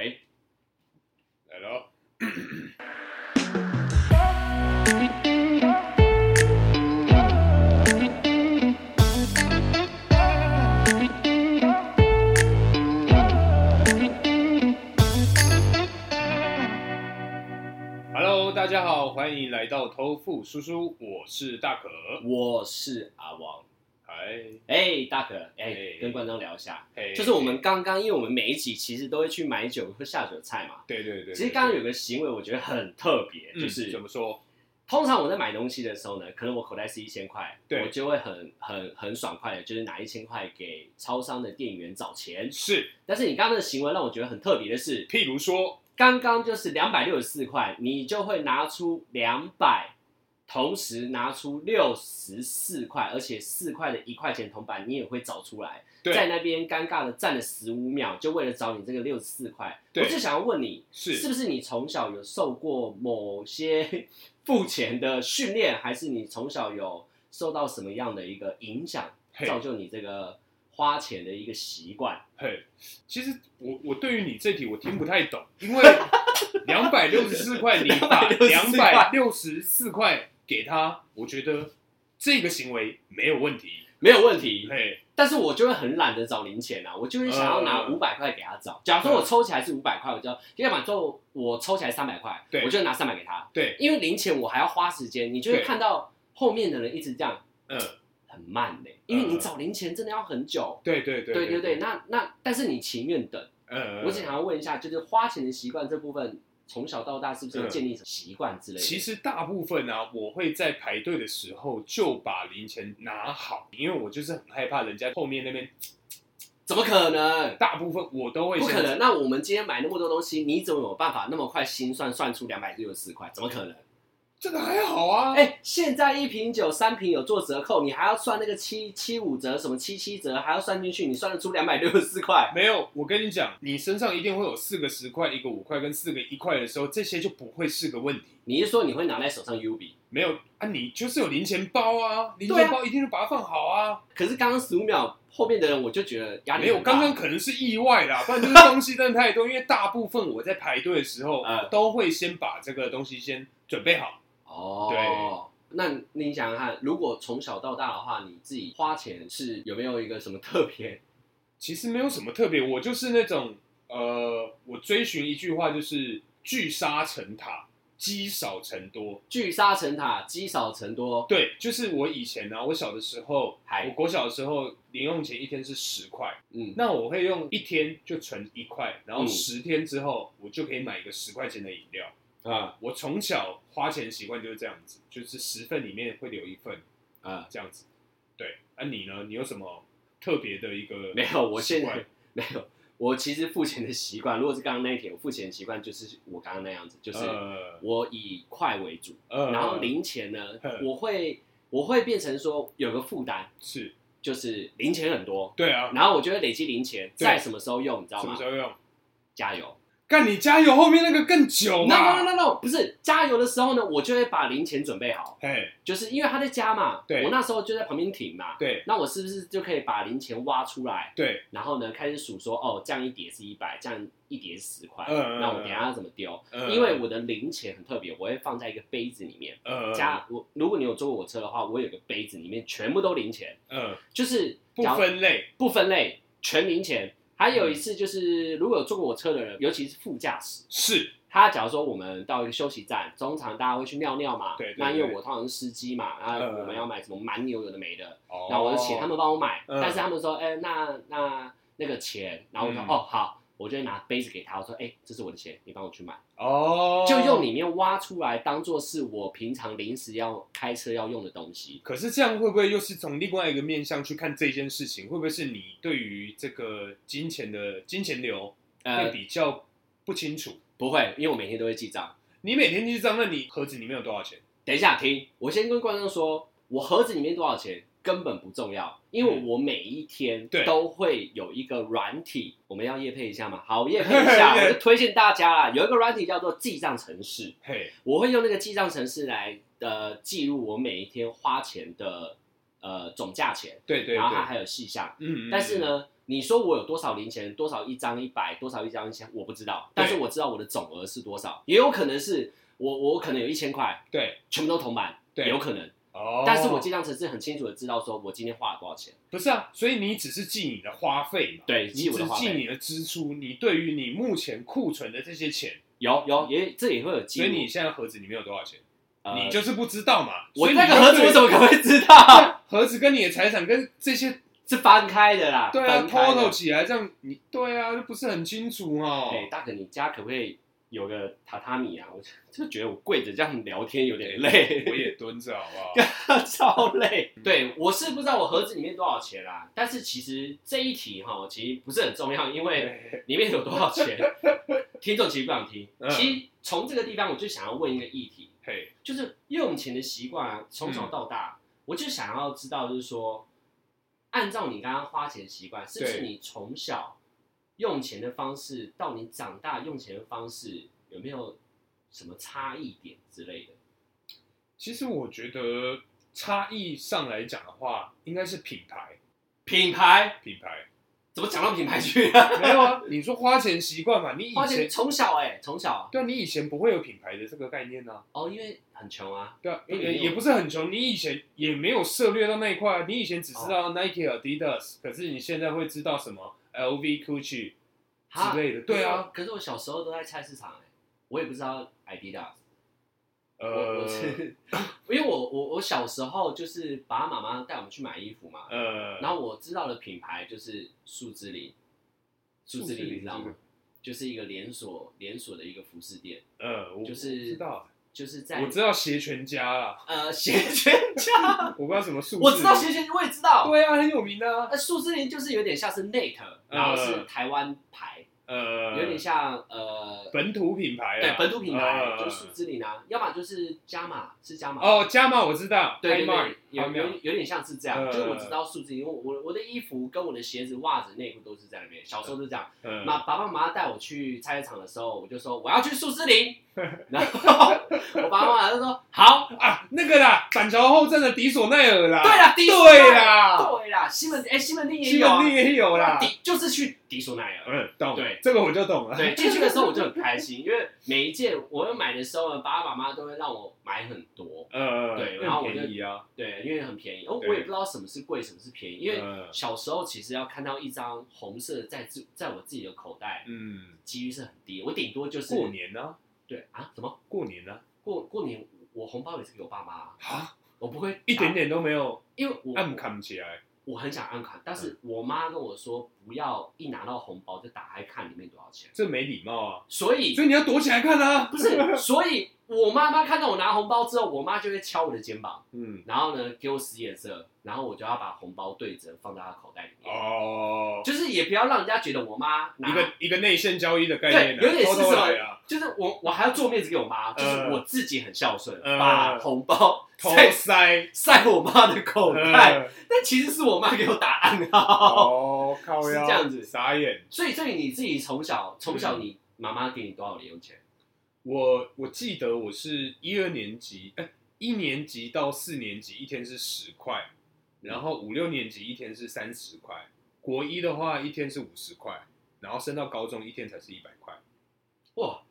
喂，来喽。Hello，大家好，欢迎来到偷富叔叔，我是大可。我是阿王。哎，哎，大可，哎哎，跟观众聊一下，就是我们刚刚，因为我们每一集其实都会去买酒喝下酒菜嘛。对对对，其实刚刚有个行为，我觉得很特别，嗯就是怎么说？通常我在买东西的时候呢，可能我口袋是一千块，我就会很很很爽快的，就是拿一千块给超商的店员找钱。是，但是你刚刚的行为让我觉得很特别的是，譬如说，刚刚就是两百六十四块，你就会拿出两百，同时拿出六十四块，而且四块的一块钱铜板你也会找出来，对在那边尴尬的站了十五秒，就为了找你这个六十四块。对我就想要问你，是是不是你从小有受过某些 付钱的训练，还是你从小有受到什么样的一个影响，嘿造就你这个花钱的一个习惯？嘿，其实我我对于你这题我听不太懂，因为 两百六十四块，你把两百六十四块给他，我觉得这个行为没有问题。没有问题，嘿，但是我就会很懒得找零钱啊，我就会想要拿嗯五百块给他找。假如说我抽起来是五百块，我就要么就我抽起来三百块，对。我就拿三百给他。对，因为零钱我还要花时间，你就会对。看到后面的人一直这样嗯，很慢嘞，因为你找零钱真的要很久。对对对对对对，，那那但是你情愿等。嗯，我只想要问一下，就是花钱的习惯这部分，从小到大是不是有建立成习惯之类的？其实大部分呢、我会在排队的时候就把零钱拿好，因为我就是很害怕人家后面那边，怎么可能？大部分我都会不可能。那我们今天买那么多东西，你怎么有办法那么快心算算出两百六十四块？怎么可能？这个还好啊，哎、现在一瓶酒三瓶有做折扣，你还要算那个七七五折，什么七七折，还要算进去，你算得出两百六十四块？没有，我跟你讲，你身上一定会有四个十块、一个五块跟四个一块的时候，这些就不会是个问题。你是说你会拿在手上 U 比？没有啊，你就是有零钱包啊，零钱包一定就把它放好啊。可是刚刚十五秒后面的人，我就觉得压力没有，很大刚刚可能是意外啦，不然就是东西真的太多。因为大部分我在排队的时候，嗯都会先把这个东西先准备好。哦。对。那你想想看，如果从小到大的话，你自己花钱是有没有一个什么特别？其实没有什么特别，我就是那种呃，我追寻一句话，就是聚沙成塔，积少成多。聚沙成塔，积少成多。对，就是我以前呢、啊我小的时候，嗨我国小的时候，零用钱一天是十块，嗯，那我会用一天就存一块，然后嗯十天之后，我就可以买一个十块钱的饮料。啊我从小花钱习惯就是这样子，就是十份里面会留一份啊，这样子。对，啊你呢？你有什么特别的一个 没有，我现在 没有。我其实付钱的习惯，如果是刚刚那一题，我付钱的习惯就是我刚刚那样子，就是呃我以块为主，呃然后零钱呢嗯，我会我会变成说有个负担，是就是零钱很多，对啊，然后我就会累积零钱，在什么时候用，你知道吗什么时？候用？加油干你加油，后面那个更久！No 嘛。No No No，不是加油的时候呢，我就会把零钱准备好，嘿，就是因为他在加嘛，对。我那时候就在旁边停嘛，对。那我是不是就可以把零钱挖出来，对，然后呢开始数说，哦，这样一叠是一百，这样一叠是十块，嗯嗯那我等一下要怎么丢？嗯因为我的零钱很特别，我会放在一个杯子里面。呃加我，如果你有坐过我车的话，我有个杯子，里面全部都零钱，呃就是不假如分类，不分类，全零钱。还有一嗯次就是，如果有坐过我车的人，尤其是副驾驶，是。他假如说我们到一个休息站，中常大家会去尿尿嘛，对对那因为我通常是司机嘛，那嗯。我们要买什么蛮牛有的没的，哦。那我就请他们帮我买，嗯。但是他们说，哎、那那那个钱，然后我说，嗯。哦好，我就会拿杯子给他，我说，哎、这是我的钱，你帮我去买。哦，就用里面挖出来当做是我平常临时要开车要用的东西。可是这样会不会又是从另外一个面向去看这件事情？会不会是你对于这个金钱的金钱流会呃，比较不清楚？不会，因为我每天都会记账。你每天记账，那你盒子里面有多少钱？等一下，停，我先跟观众说，我盒子里面多少钱根本不重要，因为我每一天都会有一个软体，我们要业配一下嘛？好，业配一下，我就推荐大家啦，有一个软体叫做记账城市，嘿，我会用那个记账城市来呃记录我每一天花钱的呃总价钱，对对对，然后它还有细项。嗯，嗯但是，呢，你说我有多少零钱，多少一张一百，多少一张一千，我不知道，但是我知道我的总额是多少，也有可能是我我可能有一千块，对。全部都铜板，对。有可能，哦。但是我记账程是很清楚的知道说我今天花了多少钱，不是啊，所以你只是记你的花费嘛，对，你记我只的花费，记你的支出，你对于你目前库存的这些钱，有有也这也会有记录，所以你现在盒子里面有多少钱，呃你就是不知道嘛。我所以那个盒子对我怎么可能会知道？盒子跟你的财产跟这些是翻开的啦，对啊分开的，total 起来这样，你对啊，就不是很清楚哦。哎、大可，你家可不可以有个榻榻米啊？我 就觉得我跪着这样聊天有点累，我也蹲着好不好？超累。对，我是不知道我盒子里面多少钱啦，但是其实这一题哈，其实不是很重要，因为 里面有多少钱，听众其实不想听。嗯其实从这个地方，我就想要问一个议题，嘿，就是用钱的习惯啊，从小到大，我就想要知道，就是说，按照你刚刚花钱的习惯，是不是你从小用钱的方式，到你长大用钱的方式，有没有什么差异点之类的？其实我觉得差异上来讲的话，应该是品牌，品牌品牌怎么讲到品牌去啊？没有啊？你说花钱习惯嘛？你以花钱前从小哎、从小对啊，你以前不会有品牌的这个概念呢、啊。哦，因为很穷啊，对也也不是很穷，你以前也没有涉猎到那一块啊，你以前只知哦道 Nike、Adidas，可是你现在会知道什么 LV、Gucci 哈之类的。对啊，可是我小时候都在菜市场哎、我也不知道 Adidas。我我呃是，因为我我我小时候就是爸爸妈妈带我们去买衣服嘛，呃，然后我知道的品牌就是树之林，树之树之林林你知道吗？就是一个连锁连锁的一个服饰店，呃，我就是知道，就是在我知道鞋全家啦，呃 鞋全家，我不知道什么数字，我知道鞋全家，我也知道。对啊，很有名的啊，呃，树之林就是有点像是 Net，然后是呃台湾牌，呃，有点像呃本土品牌啊，对本土品牌，呃就是树之林啊，要么就是加码，是加码哦，加码我知道，对对对，有有有点像是这样，呃就是我知道数字，因为我我的衣服跟我的鞋子、袜子、内裤都是在那边。小时候是这样，嗯妈爸爸妈妈带我去菜市场的时候，我就说我要去树之林，然后我爸爸妈妈就说好，啊，那个啦，板桥后镇的迪索奈尔啦，对啦，迪索对奈尔。啦，对啦，西门哎西门町也有西门，町也有啦，迪就是去迪索奈尔。嗯，懂，对，这个我就懂了，对，进去的时候我就很开心，因为每一件我要买的时候呢，爸爸妈妈都会让我买很多。呃，很对然后我就便宜啊，对，因为很便宜，哦，我也不知道什么是贵，什么是便宜，因为呃小时候其实要看到一张红色在自在我自己的口袋，嗯，几率是很低，我顶多就是过年呢，对啊，什么？过年呢，过过年我红包也是给我爸妈啊，啊，我不会一点，点都没有因为我暗扛起来，我很想按卡，但是我妈跟我说不要一拿到红包就打开看里面多少钱，这没礼貌啊，所以所以你要躲起来看啊，不是，所以我妈妈看到我拿红包之后，我妈就会敲我的肩膀，嗯，然后呢给我使眼色，然后我就要把红包对折放在她口袋里面。哦，就是也不要让人家觉得我妈拿一个一个内线交易的概念啊，对有点是什么就是我我还要做面子给我妈，就是呃我自己很孝顺，呃把红包偷塞塞，塞我妈的口袋，呃但其实是我妈给我打暗号。哦，靠是这样子。傻眼。所以，所以你自己从小从小嗯。你妈妈给你多少零用钱？我我记得我是一二年级，哎、一年级到四年级一天是十块，然后五六年级一天是三十块，国一的话一天是五十块，然后升到高中一天才是一百块。哇，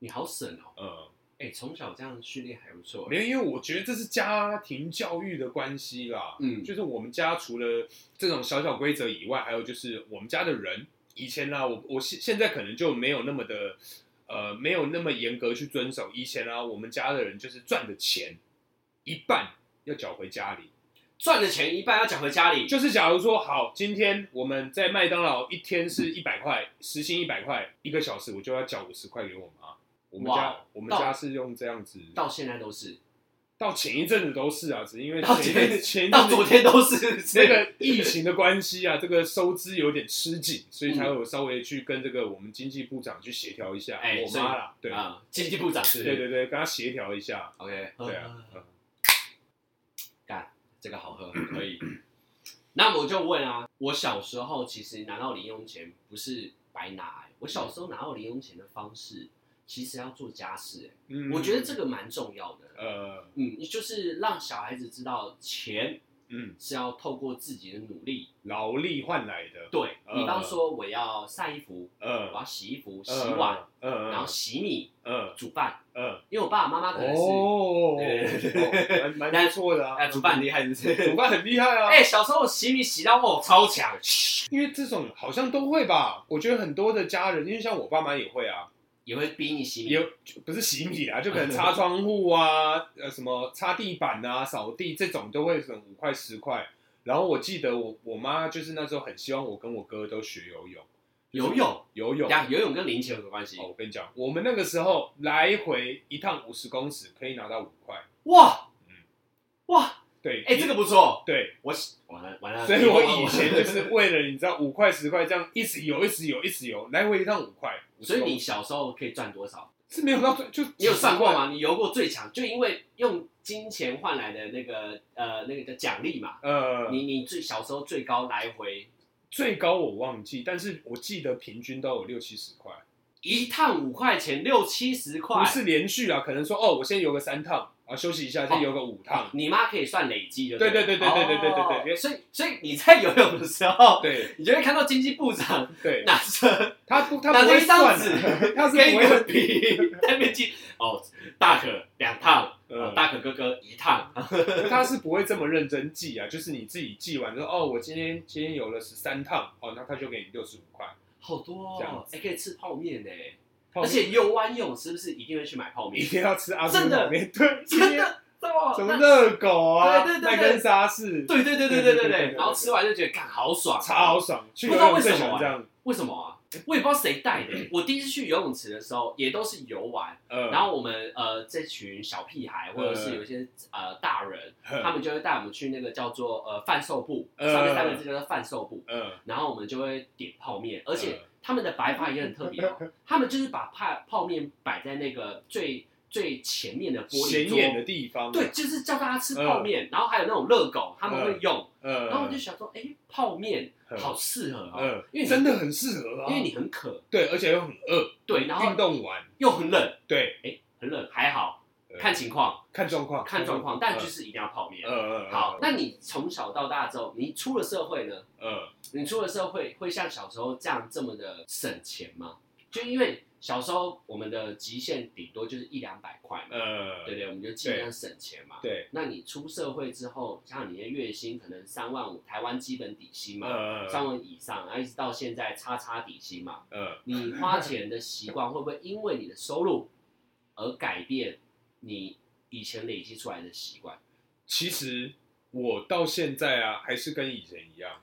你好省哦！嗯，哎，从小这样训练还不错。没有，因为我觉得这是家庭教育的关系啦。嗯就是我们家除了这种小小规则以外，还有就是我们家的人，以前啦，我我现现在可能就没有那么的，呃，没有那么严格去遵守。以前啊，我们家的人就是赚的钱一半要缴回家里，赚的钱一半要缴回家里，就是假如说好，今天我们在麦当劳一天是一百块，时薪一百块，一个小时我就要缴五十块给我妈。我们家我们家是用这样子，到现在都是，到前一阵子都是啊，只因为到前前一前一阵子到昨天都是这个疫情的关系啊，这个收支有点吃紧，所以才有稍微去跟这个我们经济部长去协调一下。哎我妈啦，对，啊，经济部长是，对对对，跟他协调一下。，OK，对啊，嗯干这个好喝，可以。那我就问啊，我小时候其实拿到零用钱不是白拿、欸，我小时候拿到零用钱的方式，其实要做家事、欸，嗯我觉得这个蛮重要的。呃，嗯，就是让小孩子知道钱嗯，是要透过自己的努力，劳力换来的，对呃比方说我要晒衣服，我呃，要洗衣服、洗碗，，嗯，然后洗米、嗯煮饭，嗯，因为我爸爸妈妈可能是哦，蛮蛮 不错的啊，哎煮饭很厉害，是不是？煮饭很厉害啊，哎，小时候洗米洗到我超强，因为这种好像都会吧，我觉得很多的家人，因为像我爸妈也会啊，也会逼你洗米。也不是洗米啊，就可能擦窗户啊，呃，什么擦地板啊、扫地这种都会省五块十块。然后我记得我我妈就是那时候很希望我跟我哥都学游泳，游泳，游泳。呀，游泳跟零钱有什么关系？哦，我跟你讲，我们那个时候来回一趟五十公尺可以拿到五块，哇嗯，哇，对，哎，这个不错，对，我洗完了完了，所以我以前就是为了你知道五块十块这样一直游一直游一直游，来回一趟五块，所以50公尺你小时候可以赚多少？是没有到最就你有算过？吗？你游过最强，就因为用金钱换来的那个呃那个叫奖励嘛。呃，你你最小时候最高来回最高我忘记，但是我记得平均都有六七十块，一趟五块钱，六七十块不。是连续啊，可能说哦，我先游个三趟啊，休息一下，再游个五趟，你妈可以算累积的。对对对对对对对对所以所以你在游泳的时候，对。你就会看到经济部长对，拿着他不他不会算 他是跟一个不会，笔在那边记哦，大可两趟，大可哥哥一趟，他是不会这么认真记啊，就是你自己记完说哦，我今天今天游了十三趟，哦，那他就给你六十五块，好多这样哦，还可以吃泡面呢。泡面。而且游完泳是不是一定会去买泡面？一面？定要吃阿真的泡面，对，真的，哦什么那热狗啊，对对对对。麦根沙士，对对对对对对对对。对对，对然后吃完就觉得干好爽，啊超爽，去不知道为什么喜欢这样，为什么啊？我也不知道谁带的。我第一次去游泳池的时候，也都是游玩，呃，然后我们呃这群小屁孩或者是有一些呃大人，他们就会带我们去那个叫做呃贩售部，呃上面三个字叫做贩售部，嗯，然后我们就会点泡面，而且呃他们的摆法也很特别哦，他们就是把泡泡面摆在那个最最前面的玻璃显眼的。地方，对，，就是叫大家吃泡面，然后还有那种热狗，他们会用，呃，然后我就想说，哎，泡面嗯。好适合哦，嗯，因为你真的很适合啊，因为你很渴，对，而且又很饿，对，然后运动完，又很冷，对，哎，很冷还好，呃看情况，看状况，看状况，但就是一定要泡面。呃呃，好，那你从小到大之后，你出了社会呢？嗯，你出了社会会像小时候这样这么的省钱吗？就因为小时候我们的极限顶多就是一两百块嘛，呃，对不对？我们就尽量省钱嘛。对，那你出社会之后，像你的月薪可能三万五，台湾基本底薪嘛，呃三万以上，然后一直到现在叉叉底薪嘛，呃，你花钱的习惯会不会因为你的收入而改变你以前累积出来的习惯？其实我到现在啊，还是跟以前一样，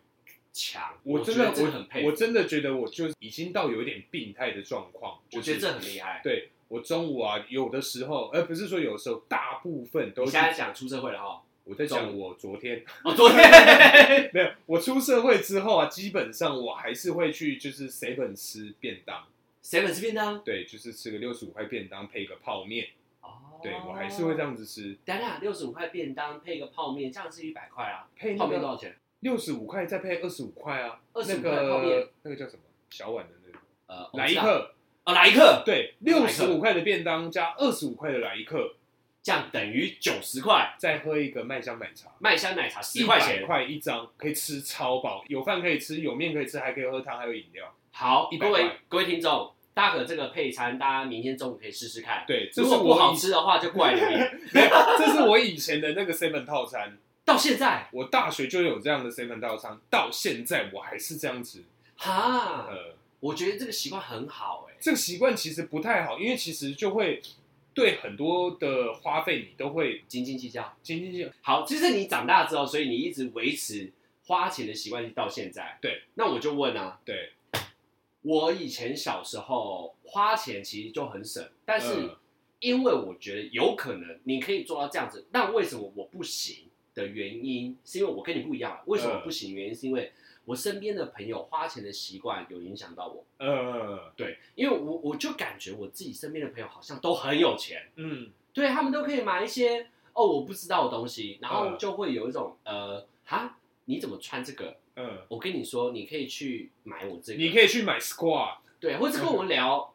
强，我真的觉得这很佩服，我我真的觉得我就已经到有一点病态的状况，就是我觉得这很厉害。对我中午啊，有的时候，而不是说有的时候，大部分都是你现在讲出社会了哈？我在讲我昨天哦，昨天 没有，我出社会之后啊，基本上我还是会去就是 seven 吃便当，谁本吃便当？对，就是吃个六十五块便当配个泡面，哦对我还是会这。样子吃，等一下，六十五块便当配个泡面，这样是一百块啊。配那个泡面多少钱？六十五块再配二十五块啊，25那块泡面个那个叫什么小碗的那个呃，来一克。克，哦，来一克，对，来一克六十五块的便当加二十五块的来一克，这样等于九十块。再喝一个麦香奶茶。麦香奶茶十块钱。块一张，可以吃超饱，有饭可以吃，有面可以吃，还可以喝汤，还有饮料。好，100各位块各位听众，大可这个配餐，大家明天中午可以试试看。对，这如果不好吃的话就怪你。没有，这是我以前的那个 seven 套餐。到现在，我大学就有这样的 seven 套餐，到现在我还是这样子。哈，呃，我觉得这个习惯很好哎。这个习惯其实不太好，因为其实就会对很多的花费你都会斤斤计较。斤斤计较。好，就是你长大之后，所以你一直维持花钱的习惯到现在。对，那我就问啊，对，我以前小时候花钱其实就很省，但是嗯因为我觉得有可能你可以做到这样子，那为什么我不行的原因，是因为我跟你不一样啊。为什么不行？原因是因为我身边的朋友花钱的习惯有影响到我。呃，对，因为我我就感觉我自己身边的朋友好像都很有钱，嗯，对他们都可以买一些哦我不知道的东西，然后嗯就会有一种呃哈你怎么穿这个？嗯，我跟你说，你可以去买我这个，你可以去买 Squad，对，或者跟我们聊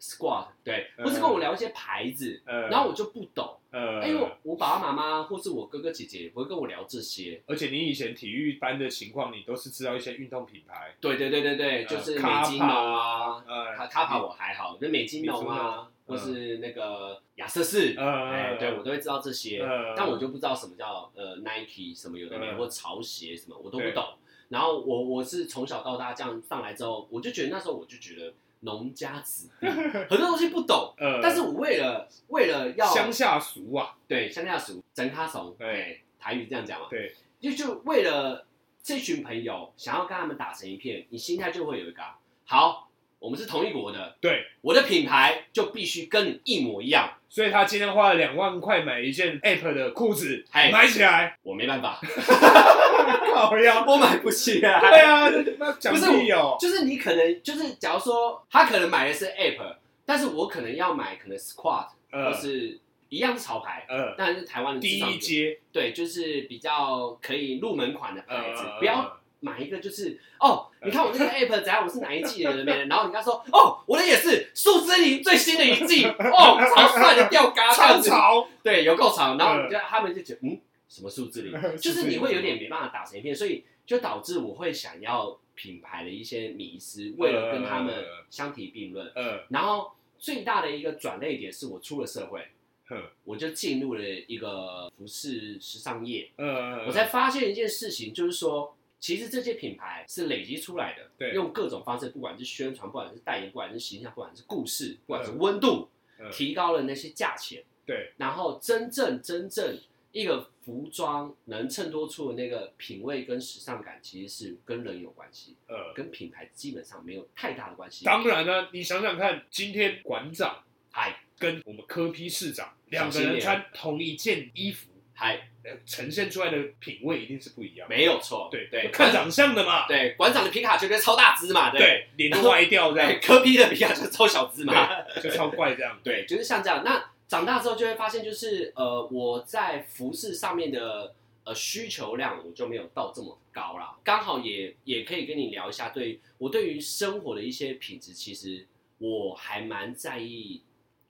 squat，对，嗯。或是跟我聊一些牌子，呃，然后我就不懂，呃，因为我爸爸妈妈或是我哥哥姐姐也不会跟我聊这些。而且你以前体育班的情况，你都是知道一些运动品牌，对对对对对，呃就是美卡帕津浓啊，呃，卡卡帕我还好，就美津浓啊，或是那个亚瑟士，呃，哎，对我都会知道这些，呃但我就不知道什么叫呃 Nike 什么有的没的，嗯。或潮鞋什么我都不懂。然后我我是从小到大这样上来之后，我就觉得那时候我就觉得农家子弟很多东西不懂，呃，但是我为了为了要乡下俗啊，对乡下俗整卡怂，对。哎，台语这样讲嘛，对，就就为了这群朋友想要跟他们打成一片，你心态就会有一个啊好，我们是同一国的，对，我的品牌就必须跟你一模一样，所以他今天花了两万块买一件 App 的裤子，嗨买起来，我没办法，靠呀，我买不起啊。对啊，那讲不是屁哦，就是你可能就是，假如说他可能买的是 App，但是我可能要买可能 Squat，、呃。或是一样是潮牌，呃，当然是台湾的第一阶，对，就是比较可以入门款的牌子，呃，不要买一个就是哦，你看我这个 App 怎样，我是哪一季的人没人，然后人家说哦，我的也是树之林最新的一季，哦，超帅的吊嘎超潮，对，有够潮，然后他们就觉得嗯，什么树之 林，就是你会有点没办法打成一片，所以就导致我会想要品牌的一些迷失，为了跟他们相提并论。呃，然后最大的一个转捩点是我出了社会，哼我就进入了一个服饰时尚业，呃，我才发现一件事情，就是说。其实这些品牌是累积出来的，对。用各种方式，不管是宣传，不管是代言，不管是形象，不管是故事，不管是温度，嗯。提高了那些价钱。对，然后真正真正一个服装能衬托出的那个品味跟时尚感，其实是跟人有关系，呃，跟品牌基本上没有太大的关系。当然呢，你想想看，今天馆长嗨。跟我们科批市长两个人穿同一件衣服，嗨，呃呈现出来的品味一定是不一样的。没有错，对对，看长相的嘛，对馆长的皮卡丘就超大只嘛，对，对，脸都歪掉这对，样，科比的皮卡丘超小只嘛，就超怪这样。对，就是像这样。那长大之后就会发现，就是呃，我在服饰上面的呃需求量我就没有到这么高啦。刚好也也可以跟你聊一下，对我对于生活的一些品质，其实我还蛮在意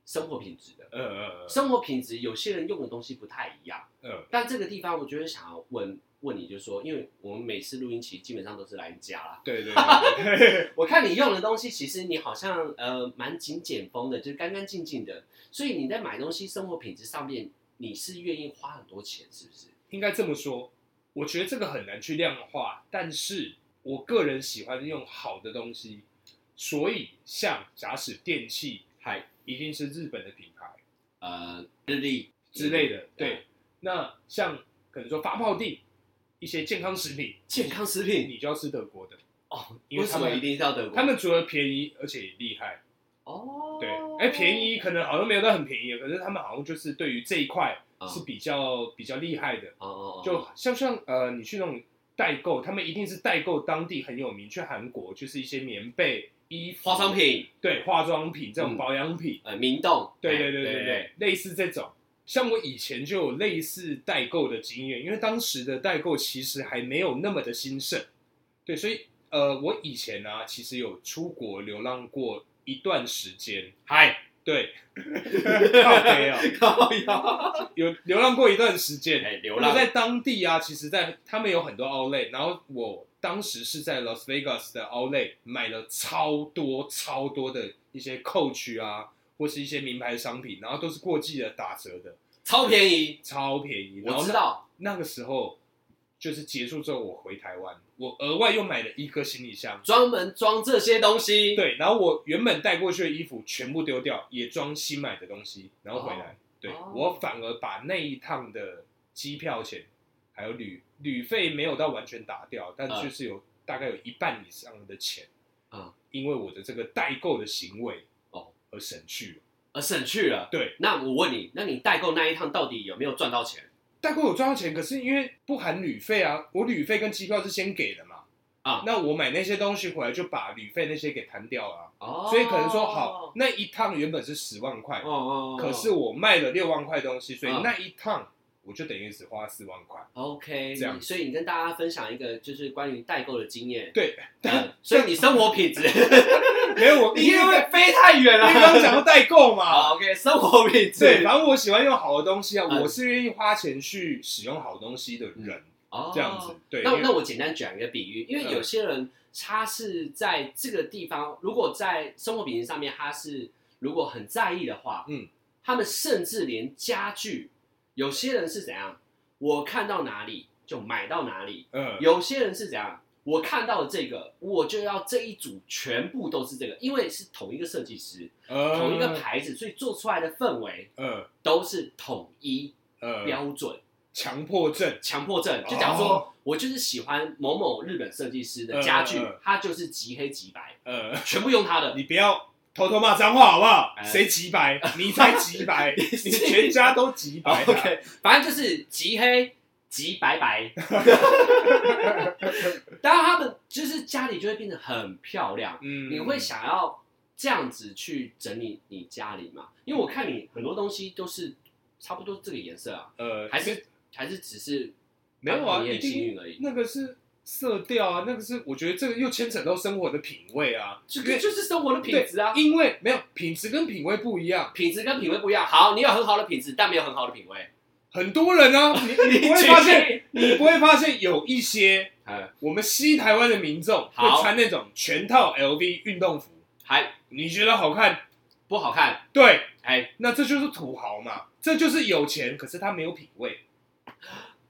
生活品质的。嗯嗯嗯生活品质，有些人用的东西不太一样，嗯但这个地方我觉得想要问问你，就是说，因为我们每次录音期基本上都是来你家啦，对 对 我看你用的东西，其实你好像呃蛮精简风的，就是干干净净的，所以你在买东西生活品质上面，你是愿意花很多钱，是不是？应该这么说。我觉得这个很难去量化，但是我个人喜欢用好的东西，所以像假使电器，嗨，一定是日本的品牌呃，日历之类的。嗯对，那像可能说发泡地，一些健康食品，健康食品你就要吃德国的，哦，因为他们为什么一定是要德国？他们除了便宜，而且也厉害。哦，对，哎，便宜可能好像没有到很便宜，可是他们好像就是对于这一块啊是比较比较厉害的。哦就像像呃，你去那种代购，他们一定是代购当地很有名，去韩国就是一些棉被、衣服、化妆，品，对，化妆品这种嗯。保养品，呃，明洞，对哎对对对对，类似这种。像我以前就有类似代购的经验，因为当时的代购其实还没有那么的兴盛，对，所以呃，我以前呢、其实有出国流浪过一段时间，嗨，对，靠北哦，高腰，有流浪过一段时间，哎，流浪。我在当地啊，其实在他们有很多 outlet，然后我当时是在 Las Vegas 的 outlet 买了超多超多的一些 Coach 啊，或是一些名牌商品，然后都是过季的打折的，超便宜，超便宜。然我知道，那个时候就是结束之后，我回台湾，我额外又买了一个行李箱。专门装这些东西，对，然后我原本带过去的衣服全部丢掉，也装新买的东西，然后回来。对、哦我反而把那一趟的机票钱还有旅旅费没有到完全打掉，但嗯就是有、大概有一半以上的钱，嗯，因为我的这个代购的行为哦而省去了。而省去了。对，那我问你，那你代购那一趟到底有没有赚到钱？代购有赚到钱，可是因为不含旅费啊，我旅费跟机票是先给的嘛。啊那我买那些东西回来就把旅费那些给摊掉了啊、哦所以可能说好，那一趟原本是十万块，哦哦，哦可是我卖了六万块东西，所以嗯那一趟我就等于只花四万块。OK，这样所以你跟大家分享一个就是关于代购的经验。对，呃 所以你生活品质，没有我，你因因为为飞太远了。因为刚刚讲到代购嘛，OK，生活品质。对，反正我喜欢用好的东西啊，嗯我是愿意花钱去使用好东西的人，哦这样子。对，那那我简单讲一个比喻，因为嗯有些人他是在这个地方，如果在生活品质上面他是如果很在意的话，嗯，他们甚至连家具，有些人是怎样，我看到哪里就买到哪里，嗯，有些人是怎样，我看到这个我就要这一组全部都是这个，因为是同一个设计师，呃同一个牌子，所以做出来的氛围嗯都是统一呃标准。强迫症，强迫症，就假如说、哦我就是喜欢某某日本设计师的家具，嗯嗯嗯它就是极黑极白，呃，全部用它的。你不要偷偷骂脏话好不好？哎谁急白？你才急白，你全家都急白啊。OK，反正就是极黑极白白。当然，他们就是家里就会变得很漂亮。嗯你会想要这样子去整理你家里吗？因为我看你很多东西都是差不多这个颜色啊，呃还是还是只是没有啊？一定而已。那个是色调啊，那个是我觉得这个又牵扯到生活的品味啊，这个就是生活的品质啊。因为没有品质跟品味不一样，品质跟品味不一样。好，你有很好的品质，但没有很好的品味。很多人啊，你 你不会发现，你不会发现有一些呃，我们西台湾的民众会好穿那种全套 LV 运动服，还你觉得好看？不好看。对，哎，那这就是土豪嘛，这就是有钱，可是他没有品味，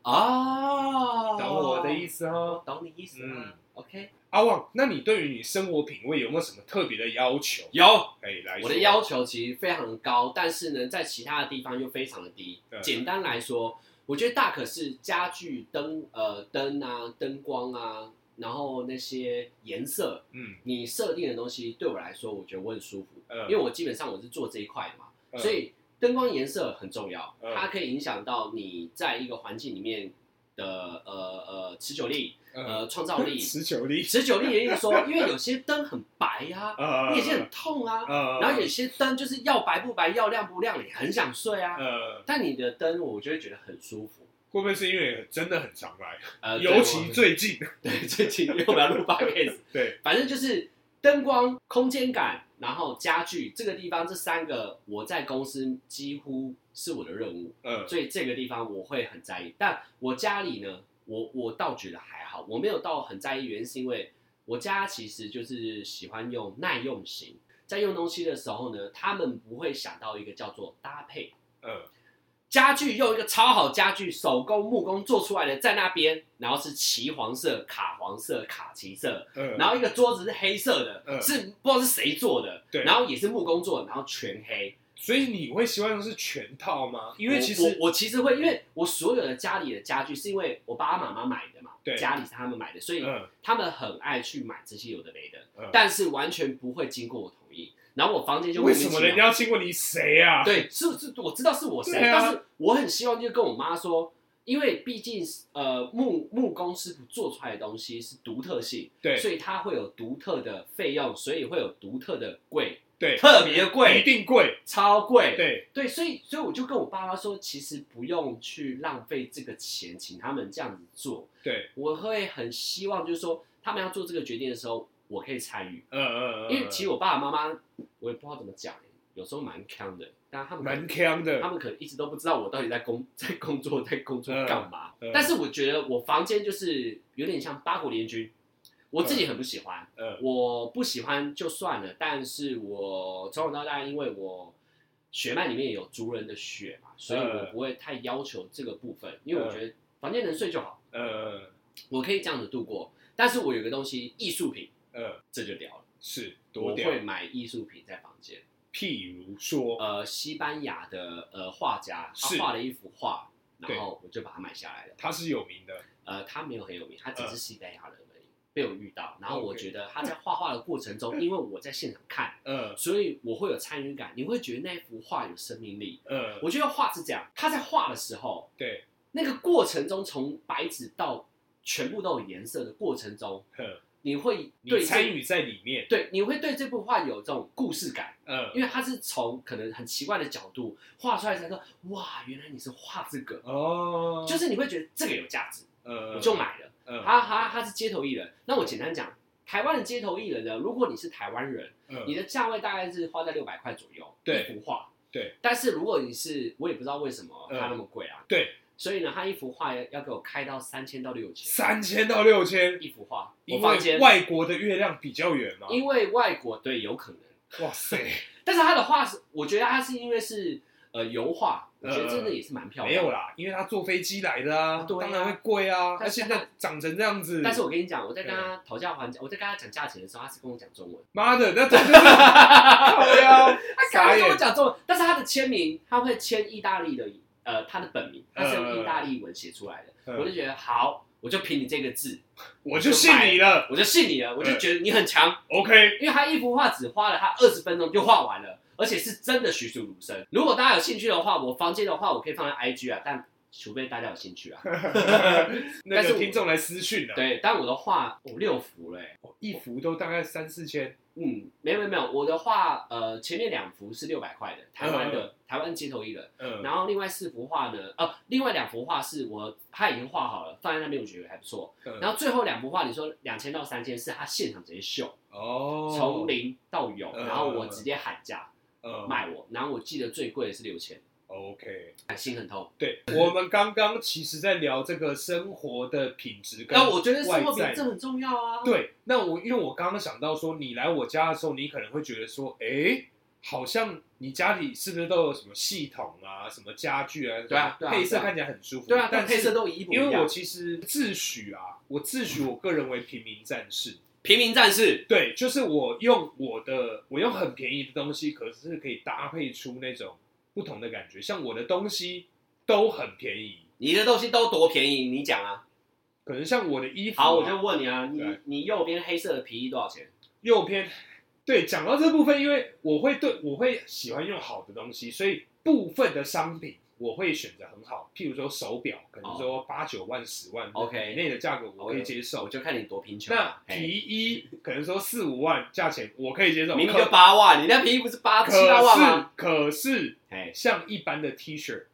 哦，懂我的意思哦。懂你意思嗯啊。OK，阿旺，那你对于你生活品味有没有什么特别的要求？有可以来，我的要求其实非常的高，但是呢，在其他的地方又非常的低对。简单来说，我觉得大可是家具灯呃灯啊、灯光啊，然后那些颜色，嗯，你设定的东西对我来说，我觉得我很舒服，呃因为我基本上我是做这一块的嘛。呃所以灯光颜色很重要，嗯。它可以影响到你在一个环境里面的呃呃持久力、呃创造力。持久力，持久力也就是说，因为有些灯很白呀、呃 你有些很痛啊，呃然后有些灯就是要白不白，要亮不亮，你很想睡啊。呃，但你的灯，我就会觉得很舒服。会不会是因为真的很常来，呃，尤其最近，对最近，因为我们要录 podcast，对，反正就是灯光、空间感，然后家具这个地方这三个，我在公司几乎是我的任务。嗯，所以这个地方我会很在意。但我家里呢，我我倒觉得还好，我没有到很在意，原因是因为我家其实就是喜欢用耐用型，在用东西的时候呢，他们不会想到一个叫做搭配。呃，家具用一个超好家具，手工木工做出来的，在那边，然后是旗黄色、卡黄色、卡其色，嗯，然后一个桌子是黑色的，嗯。是不知道是谁做的，对。然后也是木工做的，然后全黑，所以你会希望是全套吗？因为其实我我其实会，因为我所有的家里的家具是因为我爸爸妈妈买的嘛，对。家里是他们买的，所以嗯。他们很爱去买这些有的没的，嗯。但是完全不会经过我同意。然后我房间就为什么人家要经过你谁啊？对，是是，我知道是我谁，啊。但是我很希望就跟我妈说，因为毕竟呃木木工师傅做出来的东西是独特性，对。所以它会有独特的费用，所以会有独特的贵，对，特别贵一，定贵，超贵，对，对，所以所以我就跟我爸妈说，其实不用去浪费这个钱，请他们这样子做。对，我会很希望就是说，他们要做这个决定的时候，我可以参与，呃呃，因为其实我爸爸妈妈，我也不知道怎么讲，有时候蛮坑的，但他们蛮坑的。他，们可能一直都不知道我到底在工 在工作在工作干嘛。嗯。嗯但是我觉得我房间就是有点像八国联军，我自己很不喜欢。呃我不喜欢就算了，但是我从小到大，因为我血脉里面有族人的血嘛，所以我嗯。不会太要求这个部分，因为我觉得房间能睡就好，呃我可以这样子度过。但是我有个东西，艺术品，呃，这就屌了，是多屌。我会，买艺术品在房间。譬如说，呃，西班牙的呃画家，他是画了一幅画，对然后我就把它买下来了。他是有名的，呃，他没有很有名，他只嗯。是西班牙人而已，被我遇到。然后我 OK 觉得他在画画的过程中，因为我在现场看，呃所以我会有参与感，你会觉得那幅画有生命力。呃，我觉得画是这样，他在画的时候，对，那个过程中，从白纸到全部都有颜色的过程中，呵你会对参与在里面，对，你会对这部画有这种故事感。嗯，因为它是从可能很奇怪的角度画出来，才说哇，原来你是画这个，哦，就是你会觉得这个有价值，呃，我就买了。嗯，他他他是街头艺人，那我简单讲，台湾的街头艺人呢，如果你是台湾人，嗯。你的价位大概是花在六百块左右，对。一幅画。对，但是如果你是，我也不知道为什么嗯。它那么贵啊。对，所以呢，他一幅画要要给我开到三千到六千，三千到六千，一幅画，我因为，外国的月亮比较圆嘛。因为外国对有可能，哇塞，但是他的画是，我觉得他是因为是呃油画，我觉得真的也是蛮漂亮。没有。啦，因为他坐飞机来的啊，对啊当然会贵啊。他但是现在长成这样子，但是我跟你讲，我在跟他讨价还价，我在跟他讲价钱的时候，他是跟我讲中文，妈的，那这就是 靠腰，他傻跟我。讲中文，但是他的签名他会签意大利的，呃，他的本名，他是用嗯意大利文写出来的，嗯我就觉得好，我就凭你这个字，我就信你了。我就信你了，我就觉得你很强，OK，因为他一幅画只花了他二十分钟就画完了，而且是真的栩栩如生。如果大家有兴趣的话，我房间的话我可以放在 IG 啊，但除非大家有兴趣啊。那但是听众来私讯了，对，但我的画我、六幅嘞、哦一幅都大概三四千。嗯，没有没有没有，我的画呃前面两幅是六百块的，台湾的、台湾街头艺人，嗯，然后另外四幅画呢，呃，另外两幅画是我他已经画好了，放在那边我觉得还不错。嗯。然后最后两幅画你说两千到三千是他现场直接秀，哦，从零到有，嗯然后我直接喊价嗯。卖我，然后我记得最贵的是六千，OK，心很痛。对，我们刚刚其实在聊这个生活的品质跟那我觉得生活品质很重要啊。，对，那我因为我刚刚想到说，你来我家的时候，你可能会觉得说，哎，好像你家里是不是都有什么系统啊，什么家具啊，对啊配色看起来很舒服。对啊，但配色都一模一样。因为我其实自诩啊，我自诩我个人为平民战士。平民战士，对，就是我用我的，我用很便宜的东西，可是可以搭配出那种不同的感觉。像我的东西都很便宜，你的东西都多便宜？你讲啊。可能像我的衣服、啊，好，我就问你啊，你你右边黑色的皮衣多少钱？右边，对，讲到这部分，因为我会对我会喜欢用好的东西，所以部分的商品我会选择很好，譬如说手表，可能说八九万、十万 OK 以内的价格我可以接受我。就看你多贫穷那啊。皮衣可能说四五万价钱我可以接受，明明可就八万，你那皮衣不是八可七八万是吗？可是哎，像一般的 T 恤、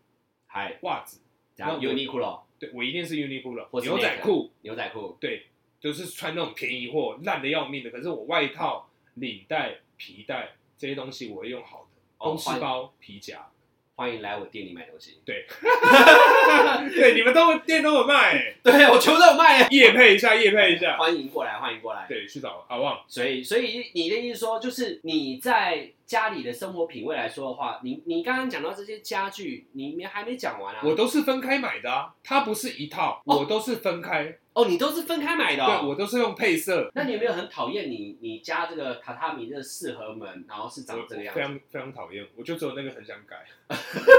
还，袜子，然后那我 Uniqlo 对我一定是 Uniqlo 或是牛仔裤，牛仔裤，对，就是穿那种便宜货，烂的要命的。可是我外套、领带、皮带这些东西我会用好的，哦公事包、皮夹。欢迎来我店里买东西。对，对你们都店都有卖、欸，对我全部都有卖，夜配一下，夜配一下。欢迎过来，欢迎过来。对，去找阿旺。所以，所以你的意思说，就是你在家里的生活品味来说的话，你你刚刚讲到这些家具，你没还没讲完啊？我都是分开买的啊，它不是一套，哦我都是分开。哦，你都是分开买的、哦。对，我都是用配色。那你有没有很讨厌你你家这个榻榻米这个四合门，然后是我长这个样子？非常非常讨厌，我就只有那个很想改，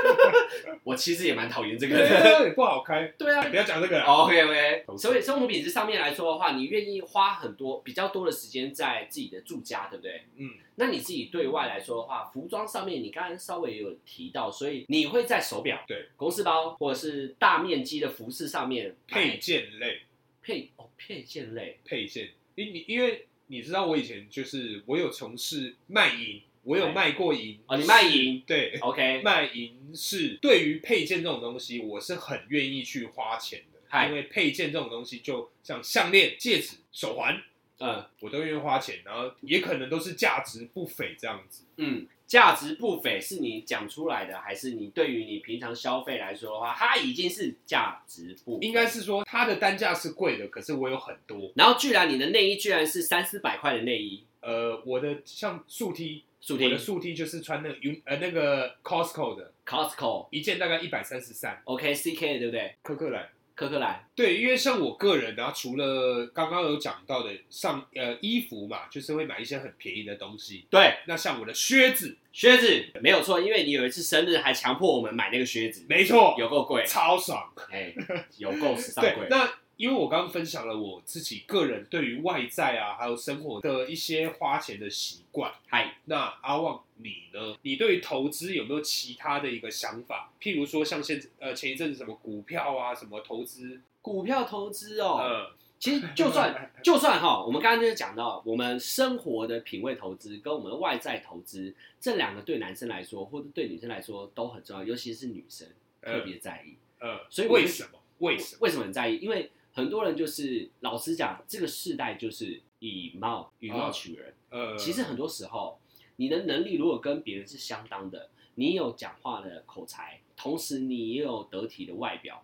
我其实也蛮讨厌这个不好开。对啊。不要讲这个了。OK OK，所以生活品质上面来说的话，你愿意花很多比较多的时间在自己的住家，对不对？嗯，那你自己对外来说的话，服装上面你刚才稍微有提到，所以你会在手表、对公司包或者是大面积的服饰上面配件类，配哦配件类。配件，因你因为你知道我以前就是我有从事卖淫，我有哎卖过淫哦，你卖淫对，OK，卖银是，对于配件这种东西，我是很愿意去花钱的，因为配件这种东西，就像项链、戒指、手环，嗯我都愿意花钱，然后也可能都是价值不菲这样子。嗯，价值不菲是你讲出来的，还是你对于你平常消费来说的话，它已经是价值不菲？应该是说它的单价是贵的，可是我有很多，然后居然你的内衣居然是三四百块的内衣，呃，我的像素 T，素 T 我的素 T 就是穿那个 U 呃那个 Costco 的，Costco 一件大概一百三十三，OK CK 对不对？科克兰。科克兰对，因为像我个人呢、除了刚刚有讲到的上呃衣服嘛，就是会买一些很便宜的东西。对那像我的靴子，靴子没有错，因为你有一次生日还强迫我们买那个靴子，没错，有够贵，超爽。哎，有够时尚 对，贵。那因为我刚刚分享了我自己个人对于外在啊，还有生活的一些花钱的习惯。嗨，那阿旺你呢？你对于投资有没有其他的一个想法？譬如说像现呃前一阵子什么股票啊，什么投资，股票投资哦，呃，其实就算 就算哈，我们刚刚就是讲到，我们生活的品味投资跟我们的外在投资这两个对男生来说，或者对女生来说都很重要，尤其是女生特别在意。呃，所以为什么？为什么？为什么很在意？因为很多人就是老实讲，这个世代就是以貌以貌取人。呃，其实很多时候，你的能力如果跟别人是相当的，你有讲话的口才，同时你也有得体的外表，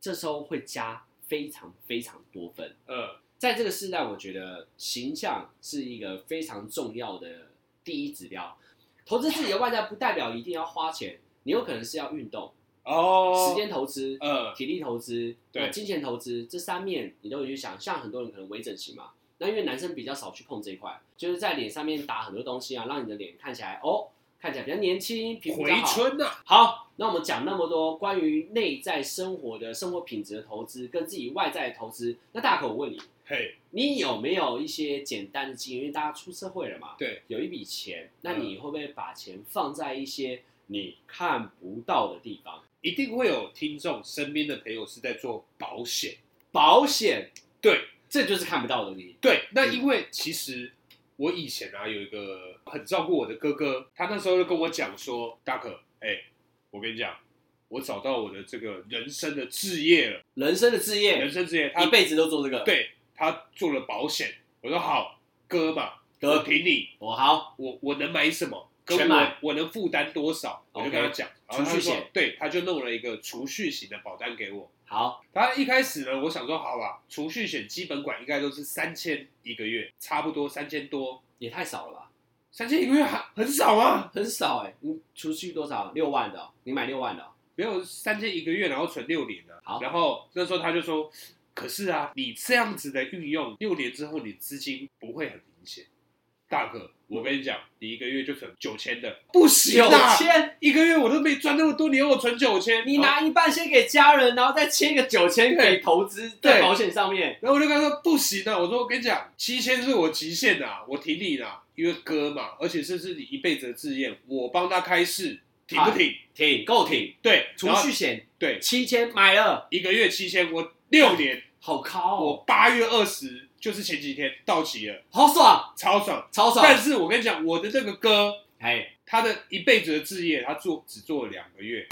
这时候会加非常非常多分。呃，在这个世代，我觉得形象是一个非常重要的第一指标。投资自己的外在，不代表一定要花钱，你有可能是要运动、哦，时间投资、呃，体力投资、对金钱投资这三面，你都有去想。像很多人可能微整形嘛，那因为男生比较少去碰这一块，就是在脸上面打很多东西啊，让你的脸看起来哦，看起来比较年轻，皮肤比较回好。春呐，好，那我们讲那么多关于内在生活的生活品质的投资，跟自己外在的投资，那大可我问你，嘿，你有没有一些简单的经验？因为大家出社会了嘛，对，有一笔钱，那嗯你会不会把钱放在一些你看不到的地方？一定会有听众身边的朋友是在做保险，保险，对这就是看不到的东西。对，那嗯因为其实我以前啊有一个很照顾我的哥哥，他那时候就跟我讲说，大可，哎、我跟你讲，我找到我的这个人生的置业了，人生的置业人，生置业，他一辈子都做这个。，对他做了保险，我说好，哥嘛，哥我挺你，我好，我我能买什么？跟我全买我能负担多少？我就跟他讲，储蓄险，对，他就弄了一个储蓄型的保单给我。好，他一开始呢，我想说好吧，储蓄险基本款应该都是三千一个月，差不多三千多，也太少了吧？三千一个月还很少啊，很少哎、你储蓄多少？六万的哦、你买六万的哦、没有三千一个月，然后存六年的。好然后那时候他就说，可是啊，你这样子的运用，六年之后你资金不会很明显。大哥，我跟你讲，你一个月就存九千的，不行九啊！千，一个月我都没赚那么多，你要我存九千，你拿一半先给家人，然后再切一个九千给投资对在保险上面。然后我就跟他说不行的，我说我跟你讲，七千是我极限啊，我挺你啦，因为哥嘛，而且这是你一辈子的志愿，我帮他开市，挺不挺？挺够挺，对，储然后蓄险对，七千买了，一个月七千，我六年，好高我哦，八月二十就是前几天到期了，好爽，超爽。超爽。但是我跟你讲，我的这个哥，哎，他的一辈子的置业，他做只做了两个月，